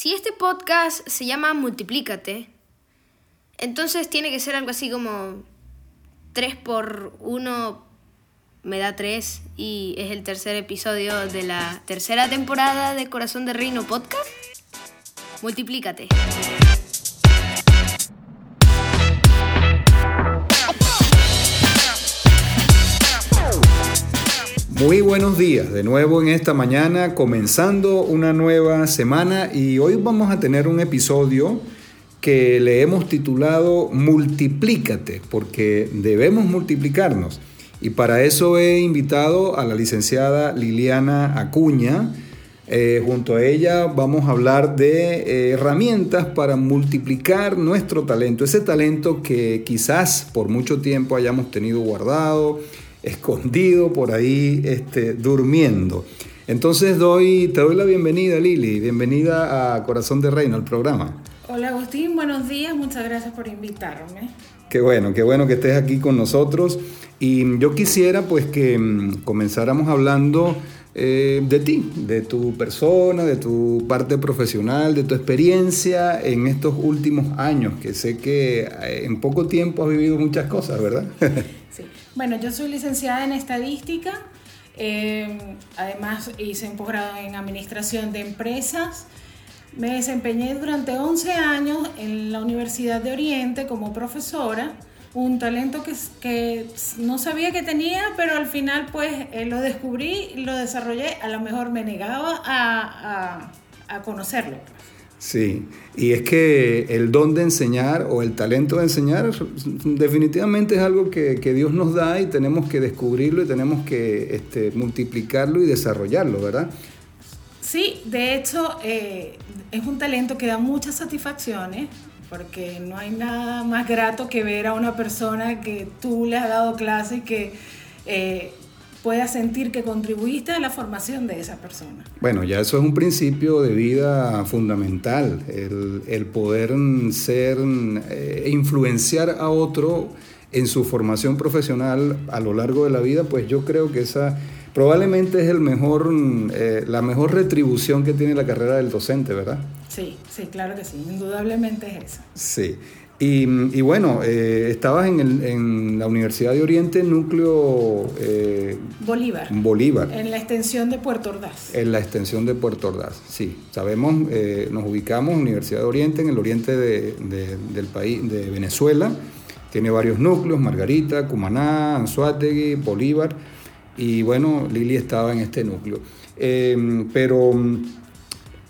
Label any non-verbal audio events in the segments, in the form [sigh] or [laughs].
Si este podcast se llama Multiplícate, entonces tiene que ser algo así como 3 por 1 me da 3 y es el tercer episodio de la tercera temporada de Corazón de Reino Podcast. Multiplícate. Muy buenos días, de nuevo en esta mañana, comenzando una nueva semana y hoy vamos a tener un episodio que le hemos titulado Multiplícate, porque debemos multiplicarnos. Y para eso he invitado a la licenciada Liliana Acuña. Eh, junto a ella vamos a hablar de eh, herramientas para multiplicar nuestro talento, ese talento que quizás por mucho tiempo hayamos tenido guardado, escondido por ahí, este, durmiendo. Entonces doy, te doy la bienvenida, Lili, bienvenida a Corazón de Reino, al programa. Hola Agustín, buenos días, muchas gracias por invitarme. Qué bueno, qué bueno que estés aquí con nosotros. Y yo quisiera pues que mm, comenzáramos hablando eh, de ti, de tu persona, de tu parte profesional, de tu experiencia en estos últimos años, que sé que eh, en poco tiempo has vivido muchas cosas, ¿verdad? [laughs] sí. Bueno, yo soy licenciada en estadística, eh, además hice un posgrado en administración de empresas. Me desempeñé durante 11 años en la Universidad de Oriente como profesora, un talento que, no sabía que tenía, pero al final pues eh, lo descubrí, lo desarrollé, a lo mejor me negaba a, conocerlo. Sí, y es que el don de enseñar o el talento de enseñar definitivamente es algo que, Dios nos da y tenemos que descubrirlo y tenemos que este, multiplicarlo y desarrollarlo, ¿verdad? Sí, de hecho eh, es un talento que da muchas satisfacciones porque no hay nada más grato que ver a una persona que tú le has dado clase y que... Eh, puedas sentir que contribuiste a la formación de esa persona. Bueno, ya eso es un principio de vida fundamental, el, poder ser e influenciar a otro en su formación profesional a lo largo de la vida, pues yo creo que esa probablemente es el mejor, eh, la mejor retribución que tiene la carrera del docente, ¿verdad? Sí, sí, claro que sí, indudablemente es eso. Sí. Y, bueno, eh, estabas en, el, en, la Universidad de Oriente, núcleo... Eh, Bolívar. Bolívar. En la extensión de Puerto Ordaz. En la extensión de Puerto Ordaz, sí. Sabemos, eh, nos ubicamos, Universidad de Oriente, en el oriente de, del país, de Venezuela. Tiene varios núcleos, Margarita, Cumaná, Anzuategui, Bolívar. Y bueno, Lili estaba en este núcleo. pero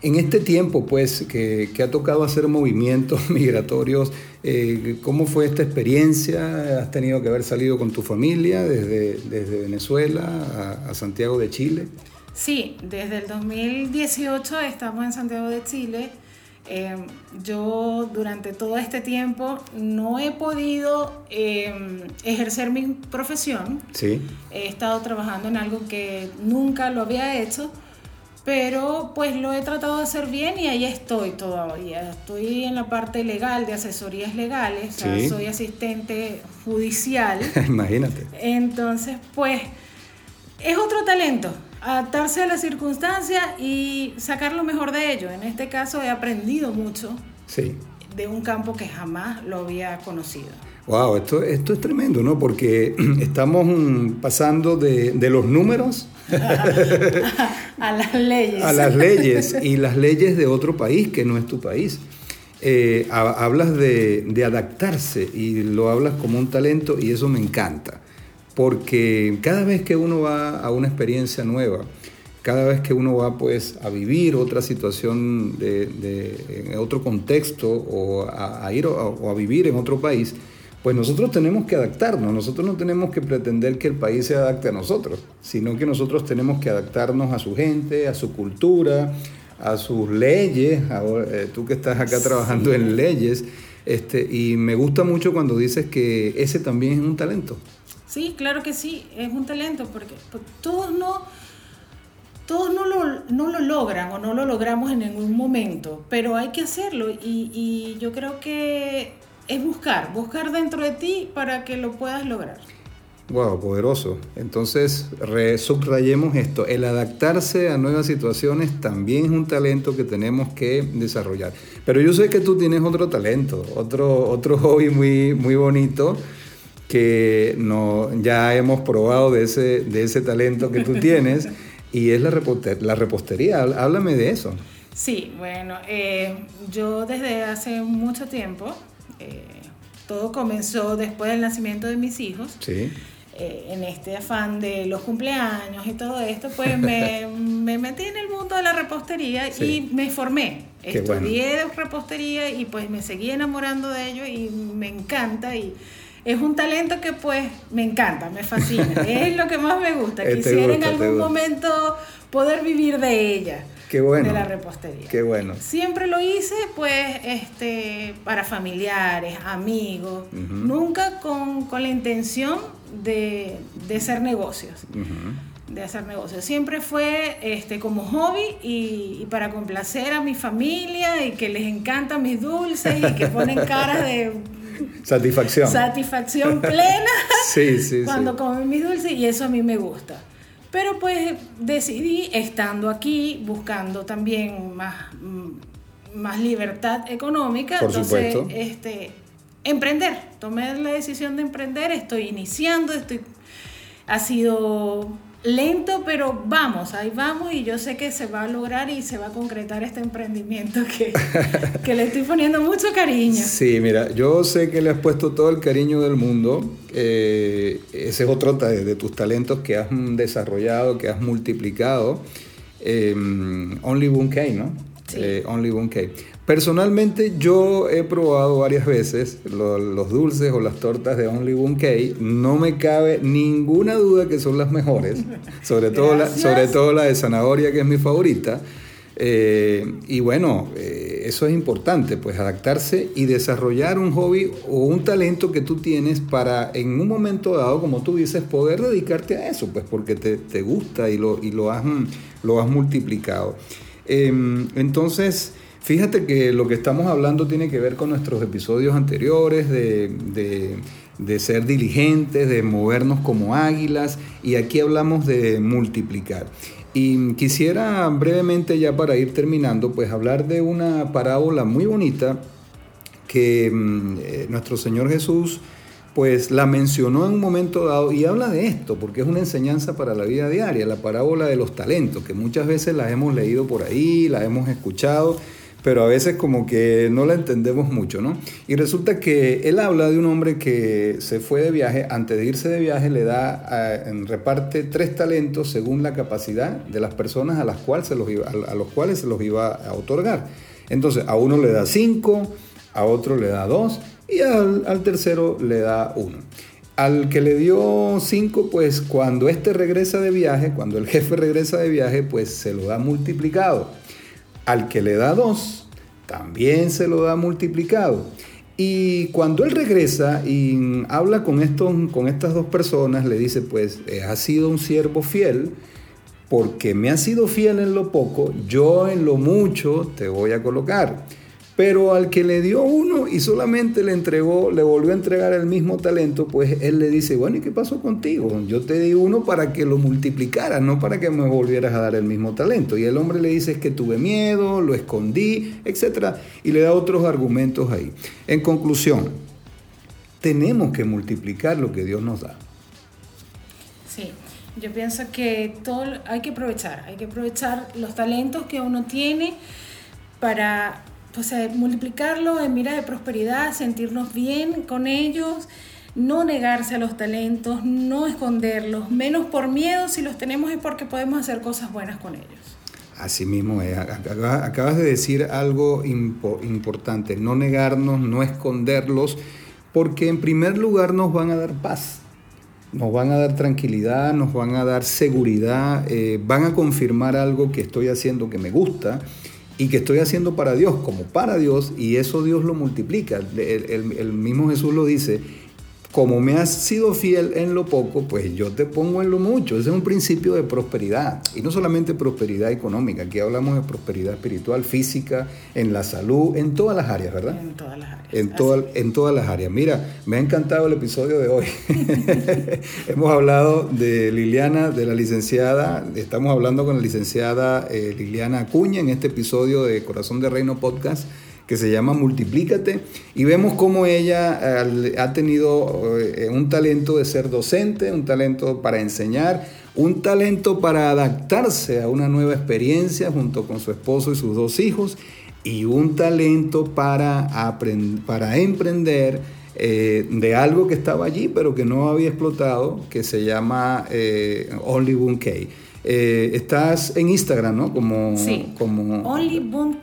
en este tiempo, pues, que, ha tocado hacer movimientos [laughs] migratorios, eh, ¿cómo fue esta experiencia? ¿Has tenido que haber salido con tu familia desde, desde Venezuela a, Santiago de Chile? Sí, desde el 2018 estamos en Santiago de Chile. Em, yo durante todo este tiempo no he podido em, ejercer mi profesión. Sí. He estado trabajando en algo que nunca lo había hecho pero pues lo he tratado de hacer bien y ahí estoy todavía. Estoy en la parte legal de asesorías legales, soy asistente judicial. [laughs] Imagínate. Entonces, pues es otro talento, adaptarse a las circunstancias y sacar lo mejor de ello. En este caso he aprendido mucho sí. de un campo que jamás lo había conocido. Wow, esto, esto es tremendo, ¿no? Porque [clears throat] estamos pasando de, de los números [laughs] a las leyes. A las leyes y las leyes de otro país que no es tu país. Eh, hablas de, de, adaptarse y lo hablas como un talento y eso me encanta. Porque cada vez que uno va a una experiencia nueva, cada vez que uno va pues a vivir otra situación de, de en otro contexto o a, ir o a vivir en otro país, pues nosotros tenemos que adaptarnos, nosotros no tenemos que pretender que el país se adapte a nosotros, sino que nosotros tenemos que adaptarnos a su gente, a su cultura, a sus leyes, eh, tú que estás acá trabajando en leyes, este, y me gusta mucho cuando dices que ese también es un talento. Sí, claro que sí, es un talento, porque pues, todos no todos no lo, no lo, logran o no lo logramos en ningún momento, pero hay que hacerlo y, y yo creo que es buscar, buscar dentro de ti para que lo puedas lograr. Wow, poderoso. Entonces, subrayemos esto. El adaptarse a nuevas situaciones también es un talento que tenemos que desarrollar. Pero yo sé que tú tienes otro talento, otro, otro [laughs] hobby muy, muy bonito que no, ya hemos probado de ese, de ese talento que tú tienes [laughs] y es la, la repostería. Háblame de eso. Sí, bueno, eh, yo desde hace mucho tiempo, eh, todo comenzó después del nacimiento de mis hijos. Sí. Eh, en este afán de los cumpleaños y todo esto, pues me, [laughs] me metí en el mundo de la repostería y me formé. Estudié repostería y pues me seguí enamorando de ello y me encanta y es un talento que pues me encanta, me fascina, [laughs] es lo que más me gusta. Quisiera en algún momento poder vivir de ella. Qué bueno. De la repostería. Qué bueno. Siempre lo hice, pues, este, para familiares, amigos, nunca con, la intención de, de hacer negocios. De hacer negocios. Siempre fue este, como hobby y, para complacer a mi familia y que les encantan mis dulces y que ponen caras de [laughs] satisfacción. Satisfacción plena sí, sí, [laughs] cuando comen mis dulces y eso a mí me gusta. Pero pues decidí, estando aquí, buscando también más, mm, más libertad económica, Por entonces, este, emprender. Tomé la decisión de emprender, estoy iniciando, estoy, ha sido lento, pero vamos, ahí vamos y yo sé que se va a lograr y se va a concretar este emprendimiento que, [laughs] que le estoy poniendo mucho cariño. Sí, mira, yo sé que le has puesto todo el cariño del mundo. Eh, ese es otro de, tus talentos que has desarrollado, que has multiplicado. Eh, Only One K, ¿no? Sí. Eh, Only One K. Personalmente yo he probado varias veces los dulces o las tortas de Only One Cake. No me cabe ninguna duda que son las mejores, sobre todo, la, sobre todo la de zanahoria que es mi favorita. Eh, y bueno, eh, eso es importante, pues adaptarse y desarrollar un hobby o un talento que tú tienes para en un momento dado, como tú dices, poder dedicarte a eso, pues porque te, te gusta y lo, y lo, has, lo has multiplicado. Em, entonces, Fíjate que lo que estamos hablando tiene que ver con nuestros episodios anteriores de, ser diligentes, de movernos como águilas y aquí hablamos de multiplicar. Y quisiera brevemente ya para ir terminando, pues hablar de una parábola muy bonita que mm, eh, nuestro Señor Jesús pues la mencionó en un momento dado y habla de esto, porque es una enseñanza para la vida diaria, la parábola de los talentos, que muchas veces la hemos leído por ahí, la hemos escuchado, pero a veces como que no la entendemos mucho, ¿no? Y resulta que él habla de un hombre que se fue de viaje, antes de irse de viaje le da, en reparte tres talentos según la capacidad de las personas a las cuales se los iba, a, los cuales se los iba a otorgar. Entonces, a uno le da cinco, a otro le da dos y al, al tercero le da uno. Al que le dio cinco, pues cuando este regresa de viaje, cuando el jefe regresa de viaje, pues se lo da multiplicado. Al que le da dos, también se lo da multiplicado. Y cuando él regresa y habla con, estos, con estas dos personas, le dice, pues, eh, ha sido un siervo fiel, porque me ha sido fiel en lo poco, yo en lo mucho te voy a colocar. Pero al que le dio uno y solamente le entregó, le volvió a entregar el mismo talento, pues él le dice, bueno, ¿y qué pasó contigo? Yo te di uno para que lo multiplicaras, no para que me volvieras a dar el mismo talento. Y el hombre le dice, es que tuve miedo, lo escondí, etc. Y le da otros argumentos ahí. En conclusión, tenemos que multiplicar lo que Dios nos da. Sí, yo pienso que todo hay que aprovechar, hay que aprovechar los talentos que uno tiene para pues, multiplicarlo en mira de prosperidad, sentirnos bien con ellos, no negarse a los talentos, no esconderlos, menos por miedo, si los tenemos es porque podemos hacer cosas buenas con ellos. Así mismo es. Acabas de decir algo importante, no negarnos, no esconderlos, porque en primer lugar nos van a dar paz, nos van a dar tranquilidad, nos van a dar seguridad, eh, van a confirmar algo que estoy haciendo que me gusta y que estoy haciendo para Dios como para Dios y eso Dios lo multiplica. El, mismo Jesús lo dice, como me has sido fiel en lo poco, pues yo te pongo en lo mucho. Ese es un principio de prosperidad. Y no solamente prosperidad económica, aquí hablamos de prosperidad espiritual, física, en la salud, en todas las áreas, ¿verdad? En todas las áreas. En, en todas las áreas. Mira, me ha encantado el episodio de hoy. [laughs] Hemos hablado de Liliana, de la licenciada, estamos hablando con la licenciada eh, Liliana Acuña en este episodio de Corazón de Reino Podcast que se llama Multiplícate, y vemos cómo ella eh, ha tenido eh, un talento de ser docente, un talento para enseñar, un talento para adaptarse a una nueva experiencia junto con su esposo y sus dos hijos, y un talento para, para emprender eh, de algo que estaba allí pero que no había explotado, que se llama Only Boon estás en Instagram, ¿no? Como, sí. como Only Boon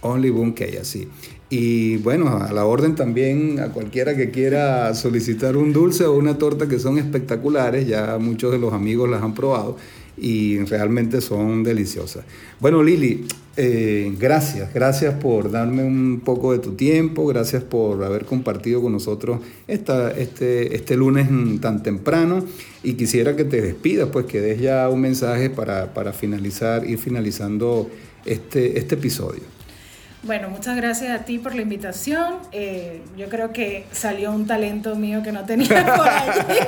Only Bunke, así. Y bueno, a la orden también a cualquiera que quiera solicitar un dulce o una torta que son espectaculares, ya muchos de los amigos las han probado y realmente son deliciosas. Bueno, Lili, eh, gracias, gracias por darme un poco de tu tiempo, gracias por haber compartido con nosotros esta, este, este lunes tan temprano y quisiera que te despidas, pues que des ya un mensaje para, para finalizar, ir finalizando este, este episodio. Bueno, muchas gracias a ti por la invitación. Eh, yo creo que salió un talento mío que no tenía [laughs] por allí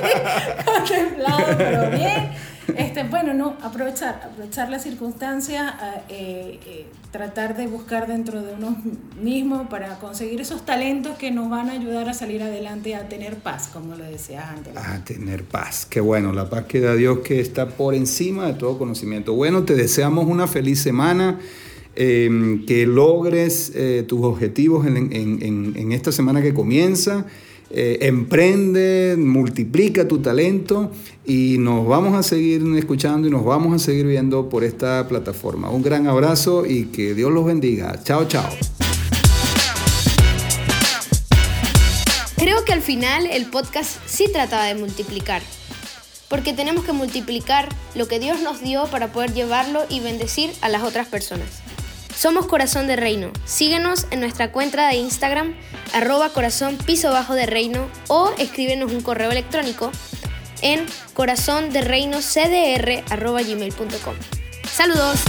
[laughs] contemplado, pero bien. Este, bueno, no, aprovechar, aprovechar las circunstancias, eh, eh, tratar de buscar dentro de uno mismo para conseguir esos talentos que nos van a ayudar a salir adelante, a tener paz, como lo decías antes. A tener paz, qué bueno, la paz que da Dios que está por encima de todo conocimiento. Bueno, te deseamos una feliz semana. Em, que logres eh, tus objetivos en, esta semana que comienza. Eh, emprende, multiplica tu talento y nos vamos a seguir escuchando y nos vamos a seguir viendo por esta plataforma. Un gran abrazo y que Dios los bendiga. Chao, chao. Creo que al final el podcast sí trataba de multiplicar, porque tenemos que multiplicar lo que Dios nos dio para poder llevarlo y bendecir a las otras personas. Somos Corazón de Reino. Síguenos en nuestra cuenta de Instagram, arroba corazón piso bajo de reino, o escríbenos un correo electrónico en corazón de reino cdr arroba gmail.com. Saludos.